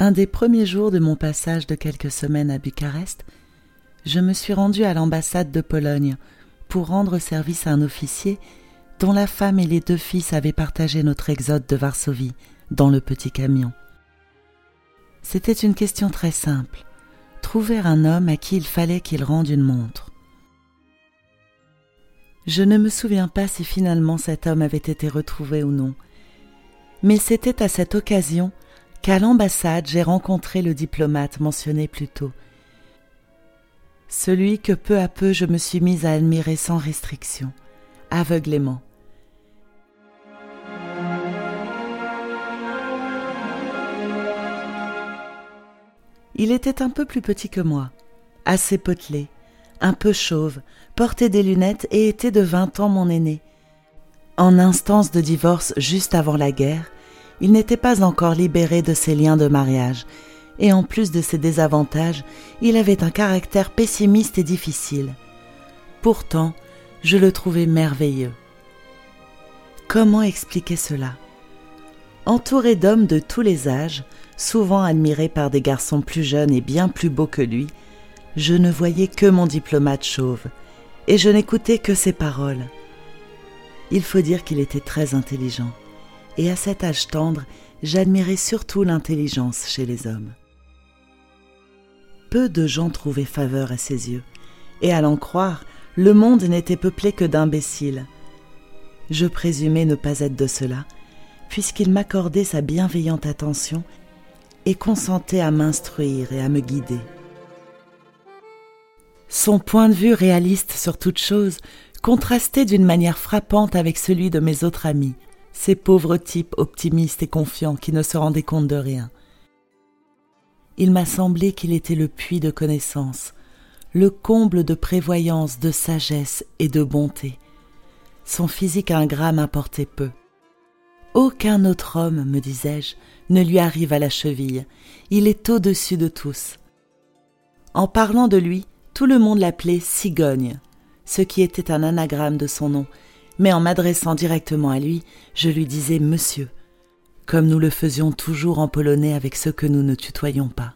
Un des premiers jours de mon passage de quelques semaines à Bucarest, je me suis rendu à l'ambassade de Pologne pour rendre service à un officier dont la femme et les deux fils avaient partagé notre exode de Varsovie dans le petit camion. C'était une question très simple. Trouver un homme à qui il fallait qu'il rende une montre. Je ne me souviens pas si finalement cet homme avait été retrouvé ou non, mais c'était à cette occasion qu'à l'ambassade j'ai rencontré le diplomate mentionné plus tôt, celui que peu à peu je me suis mise à admirer sans restriction, aveuglément. Il était un peu plus petit que moi, assez potelé, un peu chauve, portait des lunettes et était de vingt ans mon aîné. En instance de divorce juste avant la guerre, il n'était pas encore libéré de ses liens de mariage, et en plus de ses désavantages, il avait un caractère pessimiste et difficile. Pourtant, je le trouvais merveilleux. Comment expliquer cela? Entouré d'hommes de tous les âges, souvent admiré par des garçons plus jeunes et bien plus beaux que lui, je ne voyais que mon diplomate chauve, et je n'écoutais que ses paroles. Il faut dire qu'il était très intelligent, et à cet âge tendre, j'admirais surtout l'intelligence chez les hommes. Peu de gens trouvaient faveur à ses yeux, et à l'en croire, le monde n'était peuplé que d'imbéciles. Je présumais ne pas être de cela, puisqu'il m'accordait sa bienveillante attention et consentait à m'instruire et à me guider. Son point de vue réaliste sur toute chose contrastait d'une manière frappante avec celui de mes autres amis, ces pauvres types optimistes et confiants qui ne se rendaient compte de rien. Il m'a semblé qu'il était le puits de connaissance, le comble de prévoyance, de sagesse et de bonté. Son physique ingrat m'importait peu. Aucun autre homme, me disais-je, ne lui arrive à la cheville. Il est au-dessus de tous. En parlant de lui, tout le monde l'appelait Cigogne, ce qui était un anagramme de son nom, mais en m'adressant directement à lui, je lui disais Monsieur, comme nous le faisions toujours en polonais avec ceux que nous ne tutoyons pas.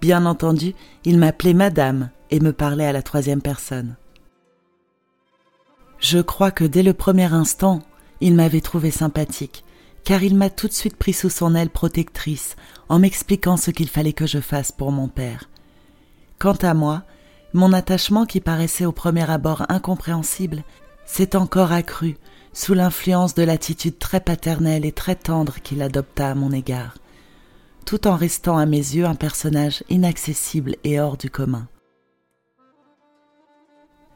Bien entendu, il m'appelait Madame et me parlait à la troisième personne. Je crois que dès le premier instant, il m'avait trouvé sympathique, car il m'a tout de suite pris sous son aile protectrice en m'expliquant ce qu'il fallait que je fasse pour mon père. Quant à moi, mon attachement qui paraissait au premier abord incompréhensible s'est encore accru sous l'influence de l'attitude très paternelle et très tendre qu'il adopta à mon égard, tout en restant à mes yeux un personnage inaccessible et hors du commun.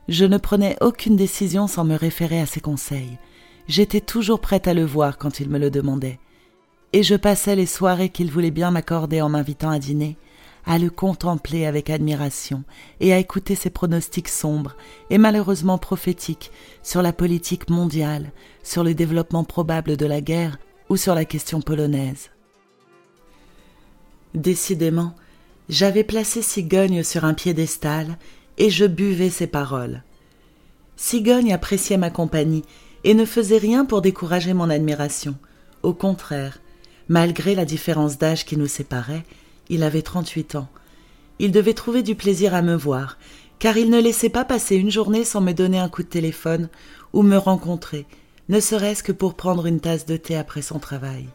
Je ne prenais aucune décision sans me référer à ses conseils, j'étais toujours prête à le voir quand il me le demandait, et je passais les soirées qu'il voulait bien m'accorder en m'invitant à dîner, à le contempler avec admiration et à écouter ses pronostics sombres et malheureusement prophétiques sur la politique mondiale, sur le développement probable de la guerre ou sur la question polonaise. Décidément, j'avais placé Cigogne sur un piédestal et je buvais ses paroles. Cigogne appréciait ma compagnie et ne faisait rien pour décourager mon admiration. Au contraire, malgré la différence d'âge qui nous séparait, il avait trente-huit ans. Il devait trouver du plaisir à me voir, car il ne laissait pas passer une journée sans me donner un coup de téléphone ou me rencontrer, ne serait-ce que pour prendre une tasse de thé après son travail.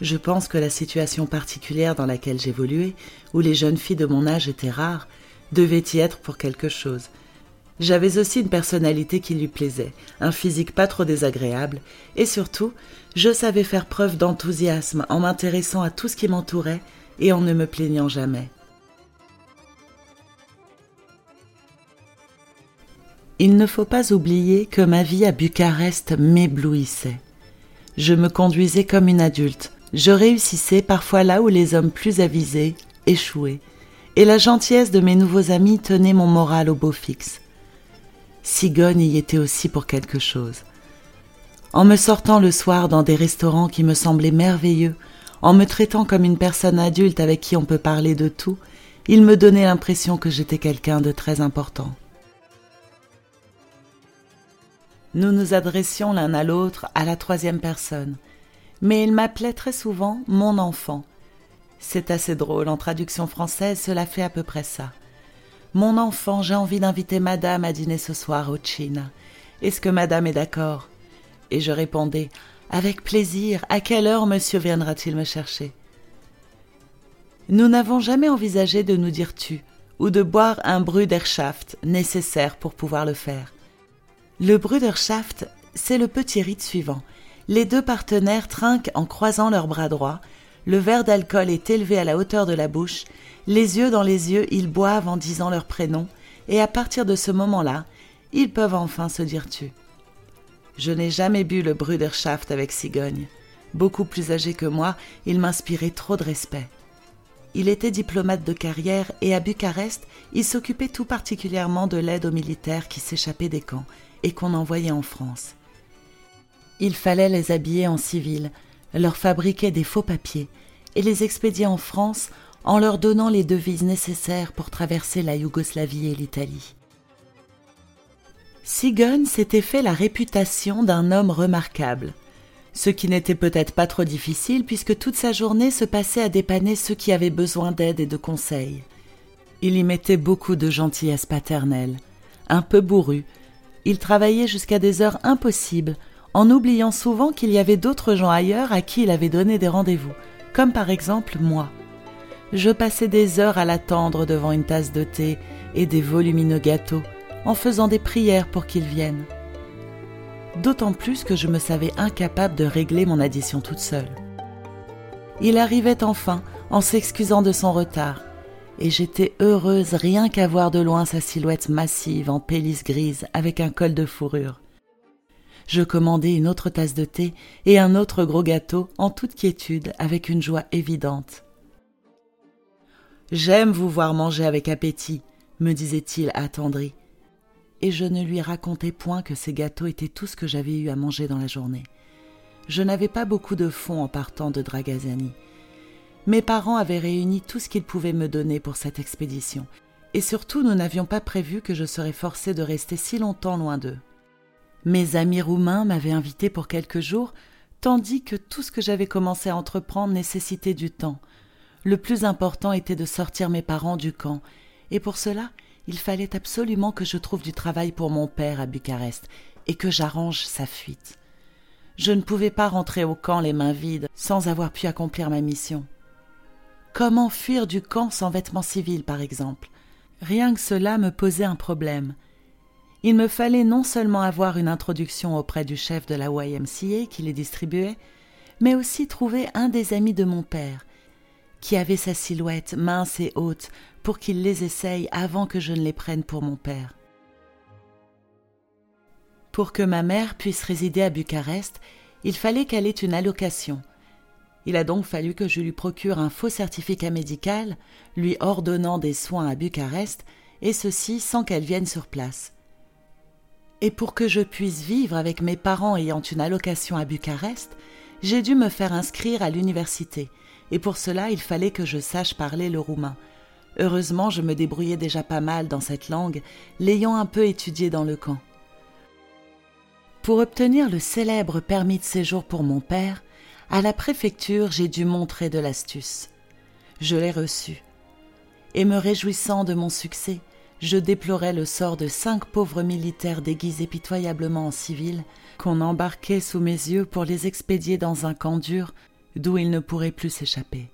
Je pense que la situation particulière dans laquelle j'évoluais, où les jeunes filles de mon âge étaient rares, devait y être pour quelque chose, j'avais aussi une personnalité qui lui plaisait, un physique pas trop désagréable, et surtout, je savais faire preuve d'enthousiasme en m'intéressant à tout ce qui m'entourait et en ne me plaignant jamais. Il ne faut pas oublier que ma vie à Bucarest m'éblouissait. Je me conduisais comme une adulte, je réussissais parfois là où les hommes plus avisés échouaient, et la gentillesse de mes nouveaux amis tenait mon moral au beau fixe. Cigogne y était aussi pour quelque chose. En me sortant le soir dans des restaurants qui me semblaient merveilleux, en me traitant comme une personne adulte avec qui on peut parler de tout, il me donnait l'impression que j'étais quelqu'un de très important. Nous nous adressions l'un à l'autre à la troisième personne, mais il m'appelait très souvent mon enfant, C'est assez drôle, en traduction française, cela fait à peu près ça. Mon enfant, j'ai envie d'inviter madame à dîner ce soir au China. Est-ce que madame est d'accord? Et je répondais Avec plaisir, à quelle heure monsieur viendra-t-il me chercher? Nous n'avons jamais envisagé de nous dire tu ou de boire un Bruderschaft nécessaire pour pouvoir le faire. Le Bruderschaft, c'est le petit rite suivant. Les deux partenaires trinquent en croisant leurs bras droits, le verre d'alcool est élevé à la hauteur de la bouche, les yeux dans les yeux, ils boivent en disant leur prénom, et à partir de ce moment-là, ils peuvent enfin se dire tu. Je n'ai jamais bu le Bruderschaft avec Cigogne. Beaucoup plus âgé que moi, il m'inspirait trop de respect. Il était diplomate de carrière et à Bucarest, il s'occupait tout particulièrement de l'aide aux militaires qui s'échappaient des camps et qu'on envoyait en France. Il fallait les habiller en civil, leur fabriquer des faux papiers et les expédier en France en leur donnant les devises nécessaires pour traverser la Yougoslavie et l'Italie. Sigon s'était fait la réputation d'un homme remarquable, ce qui n'était peut-être pas trop difficile puisque toute sa journée se passait à dépanner ceux qui avaient besoin d'aide et de conseils. Il y mettait beaucoup de gentillesse paternelle, un peu bourru, il travaillait jusqu'à des heures impossibles, en oubliant souvent qu'il y avait d'autres gens ailleurs à qui il avait donné des rendez-vous, comme par exemple moi. Je passais des heures à l'attendre devant une tasse de thé et des volumineux gâteaux, en faisant des prières pour qu'il vienne. D'autant plus que je me savais incapable de régler mon addition toute seule. Il arrivait enfin, en s'excusant de son retard, et j'étais heureuse rien qu'à voir de loin sa silhouette massive en pélisse grise avec un col de fourrure. Je commandai une autre tasse de thé et un autre gros gâteau en toute quiétude avec une joie évidente. J'aime vous voir manger avec appétit, me disait-il attendri. Et je ne lui racontais point que ces gâteaux étaient tout ce que j'avais eu à manger dans la journée. Je n'avais pas beaucoup de fonds en partant de Dragazani. Mes parents avaient réuni tout ce qu'ils pouvaient me donner pour cette expédition, et surtout nous n'avions pas prévu que je serais forcé de rester si longtemps loin d'eux. Mes amis roumains m'avaient invité pour quelques jours, tandis que tout ce que j'avais commencé à entreprendre nécessitait du temps. Le plus important était de sortir mes parents du camp, et pour cela il fallait absolument que je trouve du travail pour mon père à Bucarest, et que j'arrange sa fuite. Je ne pouvais pas rentrer au camp les mains vides sans avoir pu accomplir ma mission. Comment fuir du camp sans vêtements civils, par exemple? Rien que cela me posait un problème. Il me fallait non seulement avoir une introduction auprès du chef de la YMCA qui les distribuait, mais aussi trouver un des amis de mon père, qui avait sa silhouette mince et haute, pour qu'il les essaye avant que je ne les prenne pour mon père. Pour que ma mère puisse résider à Bucarest, il fallait qu'elle ait une allocation, il a donc fallu que je lui procure un faux certificat médical, lui ordonnant des soins à Bucarest, et ceci sans qu'elle vienne sur place. Et pour que je puisse vivre avec mes parents ayant une allocation à Bucarest, j'ai dû me faire inscrire à l'université, et pour cela il fallait que je sache parler le roumain. Heureusement, je me débrouillais déjà pas mal dans cette langue, l'ayant un peu étudié dans le camp. Pour obtenir le célèbre permis de séjour pour mon père, à la préfecture, j'ai dû montrer de l'astuce. Je l'ai reçu. Et me réjouissant de mon succès, je déplorais le sort de cinq pauvres militaires déguisés pitoyablement en civils qu'on embarquait sous mes yeux pour les expédier dans un camp dur d'où ils ne pourraient plus s'échapper.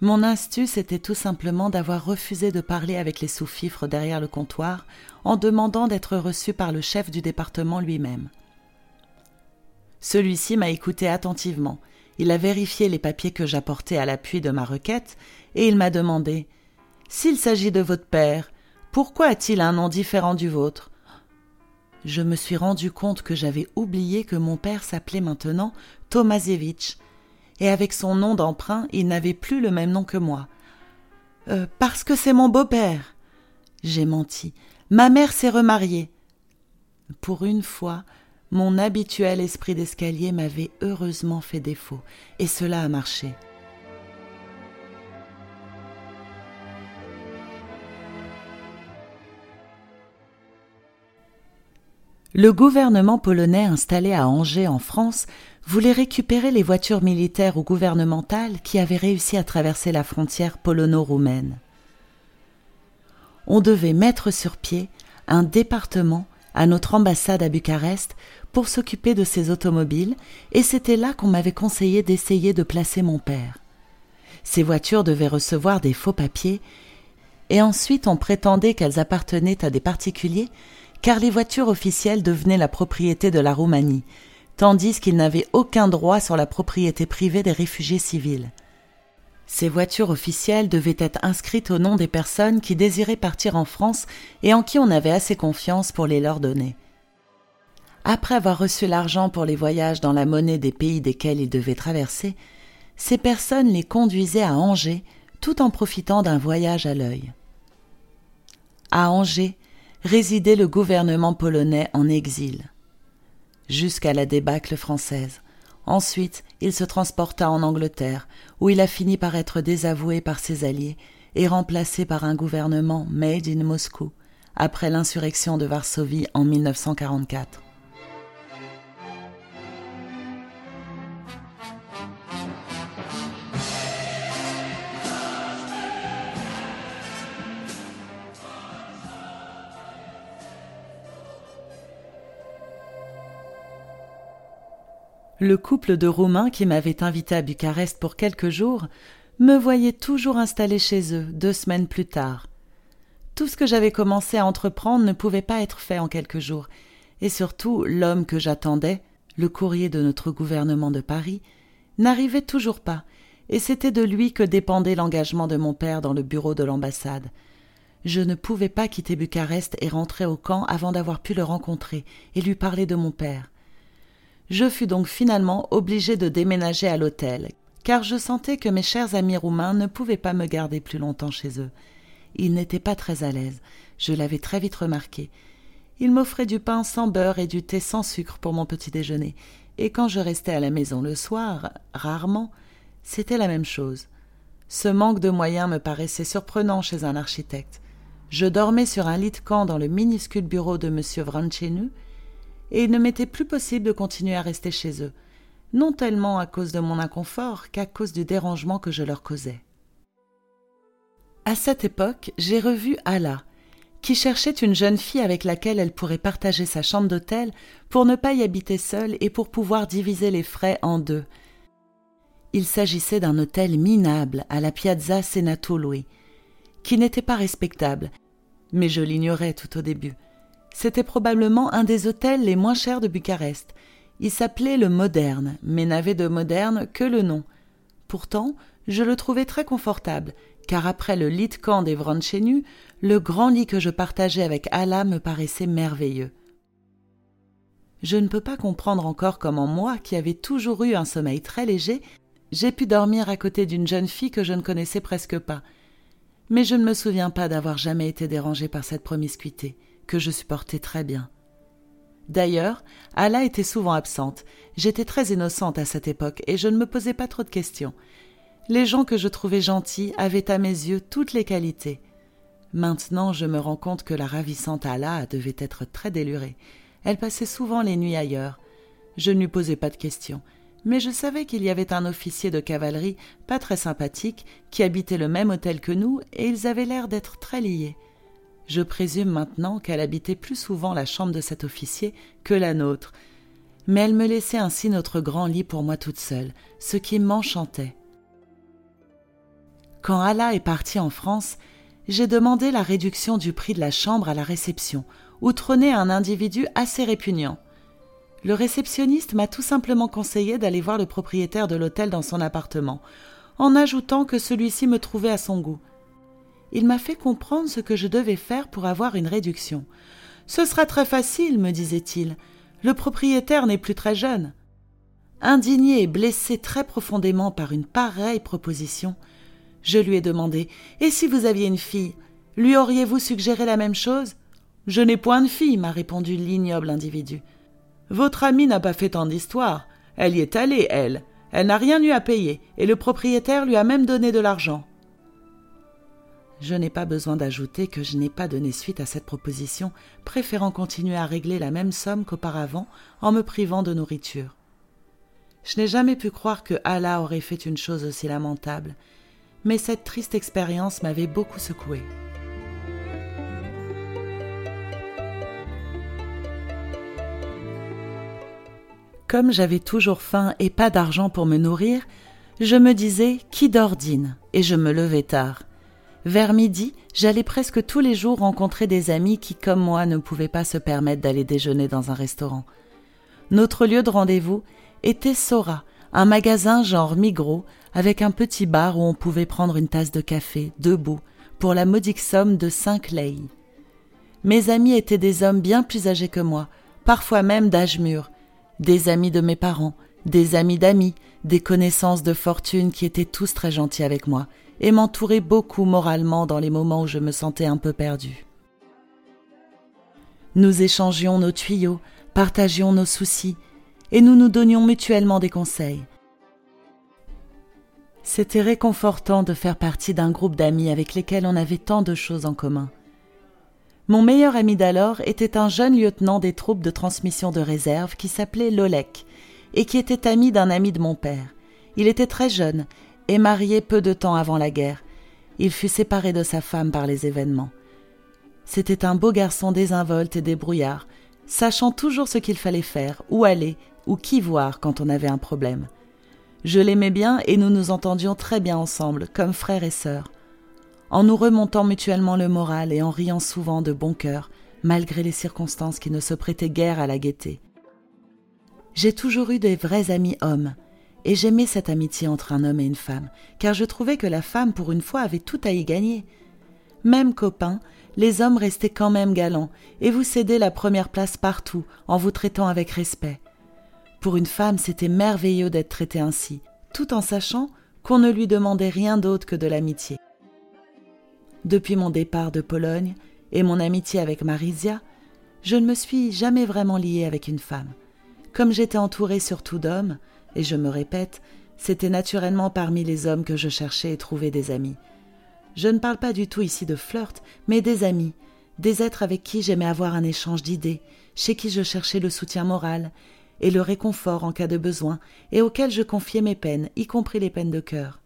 Mon astuce était tout simplement d'avoir refusé de parler avec les sous-fifres derrière le comptoir en demandant d'être reçu par le chef du département lui-même. Celui-ci m'a écouté attentivement. Il a vérifié les papiers que j'apportais à l'appui de ma requête, et il m'a demandé S'il s'agit de votre père, pourquoi a-t-il un nom différent du vôtre? Je me suis rendu compte que j'avais oublié que mon père s'appelait maintenant Tomasiewicz, et avec son nom d'emprunt, il n'avait plus le même nom que moi. Euh, parce que c'est mon beau-père. J'ai menti. Ma mère s'est remariée. Pour une fois, mon habituel esprit d'escalier m'avait heureusement fait défaut, et cela a marché. Le gouvernement polonais installé à Angers en France voulait récupérer les voitures militaires ou gouvernementales qui avaient réussi à traverser la frontière polono-roumaine. On devait mettre sur pied un département à notre ambassade à Bucarest pour s'occuper de ces automobiles, et c'était là qu'on m'avait conseillé d'essayer de placer mon père. Ces voitures devaient recevoir des faux papiers, et ensuite on prétendait qu'elles appartenaient à des particuliers, car les voitures officielles devenaient la propriété de la Roumanie, tandis qu'ils n'avaient aucun droit sur la propriété privée des réfugiés civils. Ces voitures officielles devaient être inscrites au nom des personnes qui désiraient partir en France et en qui on avait assez confiance pour les leur donner. Après avoir reçu l'argent pour les voyages dans la monnaie des pays desquels ils devaient traverser, ces personnes les conduisaient à Angers tout en profitant d'un voyage à l'œil. À Angers résidait le gouvernement polonais en exil. Jusqu'à la débâcle française. Ensuite, il se transporta en Angleterre, où il a fini par être désavoué par ses alliés et remplacé par un gouvernement made in Moscou, après l'insurrection de Varsovie en 1944. Le couple de Roumains qui m'avait invité à Bucarest pour quelques jours me voyait toujours installé chez eux deux semaines plus tard. Tout ce que j'avais commencé à entreprendre ne pouvait pas être fait en quelques jours, et surtout l'homme que j'attendais, le courrier de notre gouvernement de Paris, n'arrivait toujours pas, et c'était de lui que dépendait l'engagement de mon père dans le bureau de l'ambassade. Je ne pouvais pas quitter Bucarest et rentrer au camp avant d'avoir pu le rencontrer et lui parler de mon père. Je fus donc finalement obligé de déménager à l'hôtel, car je sentais que mes chers amis roumains ne pouvaient pas me garder plus longtemps chez eux. Ils n'étaient pas très à l'aise, je l'avais très vite remarqué. Ils m'offraient du pain sans beurre et du thé sans sucre pour mon petit déjeuner, et quand je restais à la maison le soir, rarement, c'était la même chose. Ce manque de moyens me paraissait surprenant chez un architecte. Je dormais sur un lit de camp dans le minuscule bureau de M. Vrancenu, et il ne m'était plus possible de continuer à rester chez eux, non tellement à cause de mon inconfort qu'à cause du dérangement que je leur causais. À cette époque, j'ai revu Ala, qui cherchait une jeune fille avec laquelle elle pourrait partager sa chambre d'hôtel pour ne pas y habiter seule et pour pouvoir diviser les frais en deux. Il s'agissait d'un hôtel minable à la Piazza Senato Lui, qui n'était pas respectable, mais je l'ignorais tout au début. C'était probablement un des hôtels les moins chers de Bucarest. Il s'appelait le Moderne, mais n'avait de moderne que le nom. Pourtant, je le trouvais très confortable, car après le lit de camp des le grand lit que je partageais avec Allah me paraissait merveilleux. Je ne peux pas comprendre encore comment moi, qui avais toujours eu un sommeil très léger, j'ai pu dormir à côté d'une jeune fille que je ne connaissais presque pas. Mais je ne me souviens pas d'avoir jamais été dérangé par cette promiscuité que je supportais très bien. D'ailleurs, Allah était souvent absente. J'étais très innocente à cette époque et je ne me posais pas trop de questions. Les gens que je trouvais gentils avaient à mes yeux toutes les qualités. Maintenant, je me rends compte que la ravissante Allah devait être très délurée. Elle passait souvent les nuits ailleurs. Je ne lui posais pas de questions, mais je savais qu'il y avait un officier de cavalerie pas très sympathique qui habitait le même hôtel que nous et ils avaient l'air d'être très liés. Je présume maintenant qu'elle habitait plus souvent la chambre de cet officier que la nôtre, mais elle me laissait ainsi notre grand lit pour moi toute seule, ce qui m'enchantait. Quand Allah est parti en France, j'ai demandé la réduction du prix de la chambre à la réception, où trônait un individu assez répugnant. Le réceptionniste m'a tout simplement conseillé d'aller voir le propriétaire de l'hôtel dans son appartement, en ajoutant que celui-ci me trouvait à son goût il m'a fait comprendre ce que je devais faire pour avoir une réduction. Ce sera très facile, me disait-il. Le propriétaire n'est plus très jeune. Indigné et blessé très profondément par une pareille proposition, je lui ai demandé Et si vous aviez une fille, lui auriez-vous suggéré la même chose? Je n'ai point de fille, m'a répondu l'ignoble individu. Votre amie n'a pas fait tant d'histoire. Elle y est allée, elle. Elle n'a rien eu à payer, et le propriétaire lui a même donné de l'argent. Je n'ai pas besoin d'ajouter que je n'ai pas donné suite à cette proposition, préférant continuer à régler la même somme qu'auparavant en me privant de nourriture. Je n'ai jamais pu croire que Allah aurait fait une chose aussi lamentable, mais cette triste expérience m'avait beaucoup secoué. Comme j'avais toujours faim et pas d'argent pour me nourrir, je me disais qui d'ordine et je me levais tard. Vers midi, j'allais presque tous les jours rencontrer des amis qui, comme moi, ne pouvaient pas se permettre d'aller déjeuner dans un restaurant. Notre lieu de rendez-vous était Sora, un magasin genre Migros, avec un petit bar où on pouvait prendre une tasse de café, debout, pour la modique somme de cinq lei. Mes amis étaient des hommes bien plus âgés que moi, parfois même d'âge mûr, des amis de mes parents, des amis d'amis, des connaissances de fortune qui étaient tous très gentils avec moi, et m'entouraient beaucoup moralement dans les moments où je me sentais un peu perdu. Nous échangions nos tuyaux, partagions nos soucis, et nous nous donnions mutuellement des conseils. C'était réconfortant de faire partie d'un groupe d'amis avec lesquels on avait tant de choses en commun. Mon meilleur ami d'alors était un jeune lieutenant des troupes de transmission de réserve qui s'appelait Lolek et qui était ami d'un ami de mon père. Il était très jeune et marié peu de temps avant la guerre. Il fut séparé de sa femme par les événements. C'était un beau garçon désinvolte et débrouillard, sachant toujours ce qu'il fallait faire, où aller, ou qui voir quand on avait un problème. Je l'aimais bien et nous nous entendions très bien ensemble, comme frères et sœurs. En nous remontant mutuellement le moral et en riant souvent de bon cœur, malgré les circonstances qui ne se prêtaient guère à la gaieté. J'ai toujours eu des vrais amis hommes, et j'aimais cette amitié entre un homme et une femme, car je trouvais que la femme, pour une fois, avait tout à y gagner. Même copains, les hommes restaient quand même galants, et vous cédaient la première place partout, en vous traitant avec respect. Pour une femme, c'était merveilleux d'être traitée ainsi, tout en sachant qu'on ne lui demandait rien d'autre que de l'amitié. Depuis mon départ de Pologne et mon amitié avec Marisia, je ne me suis jamais vraiment liée avec une femme. Comme j'étais entourée surtout d'hommes, et je me répète, c'était naturellement parmi les hommes que je cherchais et trouvais des amis. Je ne parle pas du tout ici de flirt, mais des amis, des êtres avec qui j'aimais avoir un échange d'idées, chez qui je cherchais le soutien moral et le réconfort en cas de besoin, et auxquels je confiais mes peines, y compris les peines de cœur.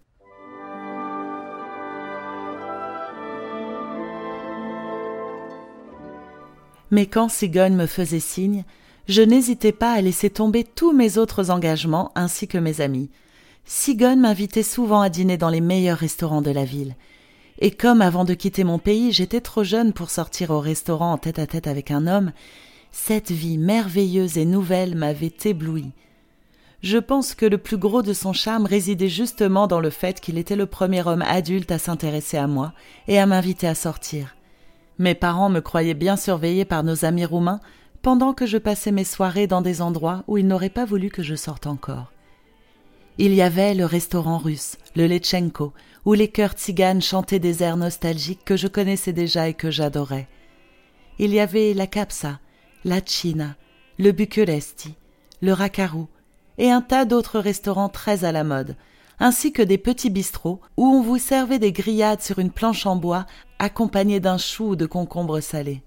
Mais quand Sigogne me faisait signe, je n'hésitais pas à laisser tomber tous mes autres engagements ainsi que mes amis. Sigonne m'invitait souvent à dîner dans les meilleurs restaurants de la ville. Et comme avant de quitter mon pays, j'étais trop jeune pour sortir au restaurant en tête à tête avec un homme, cette vie merveilleuse et nouvelle m'avait ébloui. Je pense que le plus gros de son charme résidait justement dans le fait qu'il était le premier homme adulte à s'intéresser à moi et à m'inviter à sortir. Mes parents me croyaient bien surveillée par nos amis roumains, pendant que je passais mes soirées dans des endroits où ils n'auraient pas voulu que je sorte encore. Il y avait le restaurant russe, le Lechenko, où les chœurs tziganes chantaient des airs nostalgiques que je connaissais déjà et que j'adorais. Il y avait la Capsa, la China, le Buculesti, le Rakaru, et un tas d'autres restaurants très à la mode, ainsi que des petits bistrots où on vous servait des grillades sur une planche en bois accompagnées d'un chou ou de concombres salés.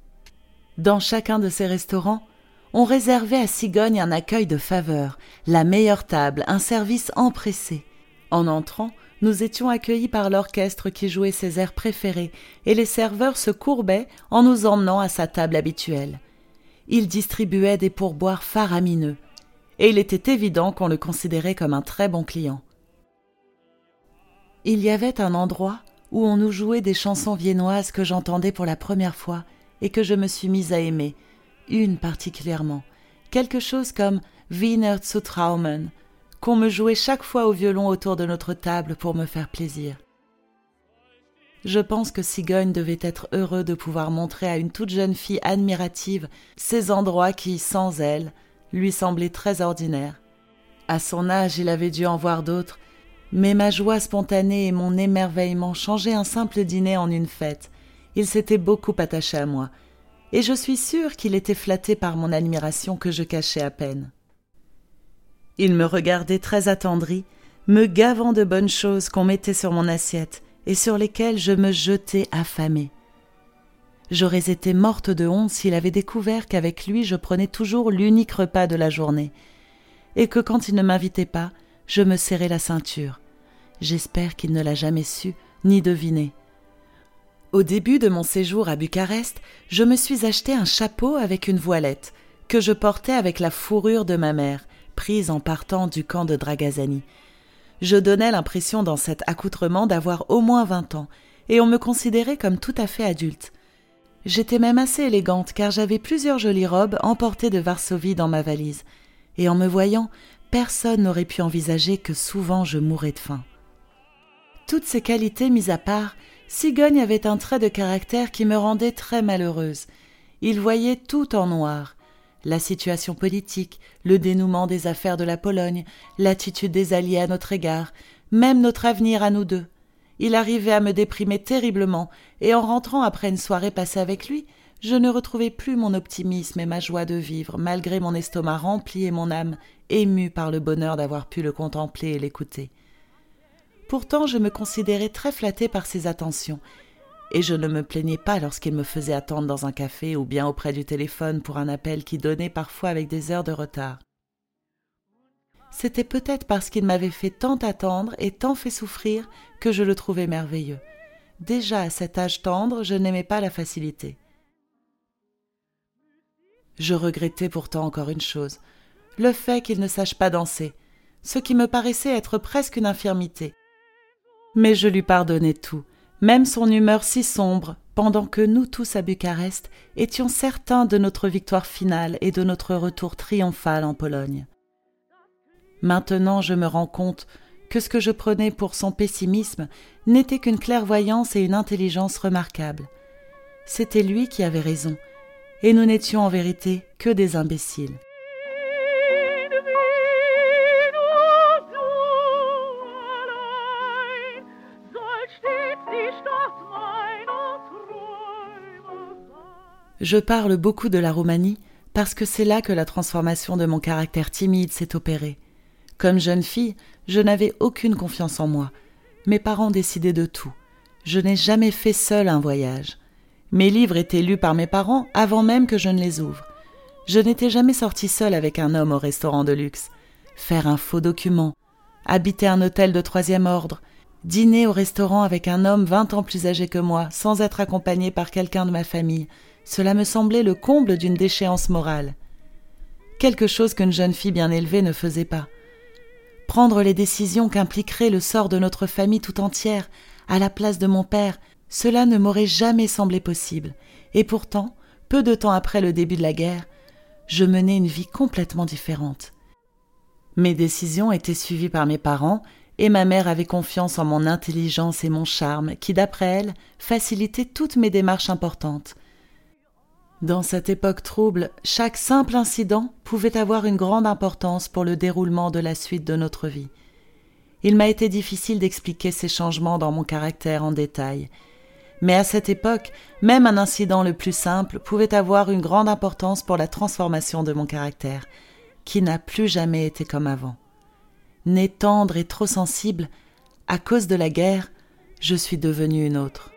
Dans chacun de ces restaurants, on réservait à Cigogne un accueil de faveur, la meilleure table, un service empressé. En entrant, nous étions accueillis par l'orchestre qui jouait ses airs préférés, et les serveurs se courbaient en nous emmenant à sa table habituelle. Il distribuait des pourboires faramineux, et il était évident qu'on le considérait comme un très bon client. Il y avait un endroit où on nous jouait des chansons viennoises que j'entendais pour la première fois et que je me suis mise à aimer, une particulièrement, quelque chose comme Wiener zu Traumen, qu'on me jouait chaque fois au violon autour de notre table pour me faire plaisir. Je pense que Sigogne devait être heureux de pouvoir montrer à une toute jeune fille admirative ces endroits qui, sans elle, lui semblaient très ordinaires. À son âge, il avait dû en voir d'autres, mais ma joie spontanée et mon émerveillement changeaient un simple dîner en une fête, il s'était beaucoup attaché à moi, et je suis sûre qu'il était flatté par mon admiration que je cachais à peine. Il me regardait très attendri, me gavant de bonnes choses qu'on mettait sur mon assiette, et sur lesquels je me jetais affamée. J'aurais été morte de honte s'il avait découvert qu'avec lui je prenais toujours l'unique repas de la journée, et que quand il ne m'invitait pas, je me serrais la ceinture. J'espère qu'il ne l'a jamais su ni deviné. Au début de mon séjour à Bucarest, je me suis acheté un chapeau avec une voilette, que je portais avec la fourrure de ma mère, prise en partant du camp de Dragazani. Je donnais l'impression dans cet accoutrement d'avoir au moins vingt ans, et on me considérait comme tout à fait adulte. J'étais même assez élégante car j'avais plusieurs jolies robes emportées de Varsovie dans ma valise, et en me voyant, personne n'aurait pu envisager que souvent je mourrais de faim. Toutes ces qualités mises à part, Sigogne avait un trait de caractère qui me rendait très malheureuse. Il voyait tout en noir. La situation politique, le dénouement des affaires de la Pologne, l'attitude des Alliés à notre égard, même notre avenir à nous deux. Il arrivait à me déprimer terriblement, et en rentrant après une soirée passée avec lui, je ne retrouvais plus mon optimisme et ma joie de vivre, malgré mon estomac rempli et mon âme émue par le bonheur d'avoir pu le contempler et l'écouter. Pourtant, je me considérais très flattée par ses attentions, et je ne me plaignais pas lorsqu'il me faisait attendre dans un café ou bien auprès du téléphone pour un appel qui donnait parfois avec des heures de retard. C'était peut-être parce qu'il m'avait fait tant attendre et tant fait souffrir que je le trouvais merveilleux. Déjà à cet âge tendre, je n'aimais pas la facilité. Je regrettais pourtant encore une chose, le fait qu'il ne sache pas danser, ce qui me paraissait être presque une infirmité. Mais je lui pardonnais tout, même son humeur si sombre, pendant que nous tous à Bucarest étions certains de notre victoire finale et de notre retour triomphal en Pologne. Maintenant je me rends compte que ce que je prenais pour son pessimisme n'était qu'une clairvoyance et une intelligence remarquables. C'était lui qui avait raison, et nous n'étions en vérité que des imbéciles. Je parle beaucoup de la Roumanie parce que c'est là que la transformation de mon caractère timide s'est opérée. Comme jeune fille, je n'avais aucune confiance en moi. Mes parents décidaient de tout. Je n'ai jamais fait seul un voyage. Mes livres étaient lus par mes parents avant même que je ne les ouvre. Je n'étais jamais sortie seule avec un homme au restaurant de luxe. Faire un faux document, habiter un hôtel de troisième ordre, dîner au restaurant avec un homme vingt ans plus âgé que moi, sans être accompagné par quelqu'un de ma famille, cela me semblait le comble d'une déchéance morale. Quelque chose qu'une jeune fille bien élevée ne faisait pas prendre les décisions qu'impliquerait le sort de notre famille tout entière à la place de mon père, cela ne m'aurait jamais semblé possible, et pourtant, peu de temps après le début de la guerre, je menais une vie complètement différente. Mes décisions étaient suivies par mes parents, et ma mère avait confiance en mon intelligence et mon charme, qui, d'après elle, facilitaient toutes mes démarches importantes, dans cette époque trouble, chaque simple incident pouvait avoir une grande importance pour le déroulement de la suite de notre vie. Il m'a été difficile d'expliquer ces changements dans mon caractère en détail. Mais à cette époque, même un incident le plus simple pouvait avoir une grande importance pour la transformation de mon caractère, qui n'a plus jamais été comme avant. Né tendre et trop sensible, à cause de la guerre, je suis devenue une autre.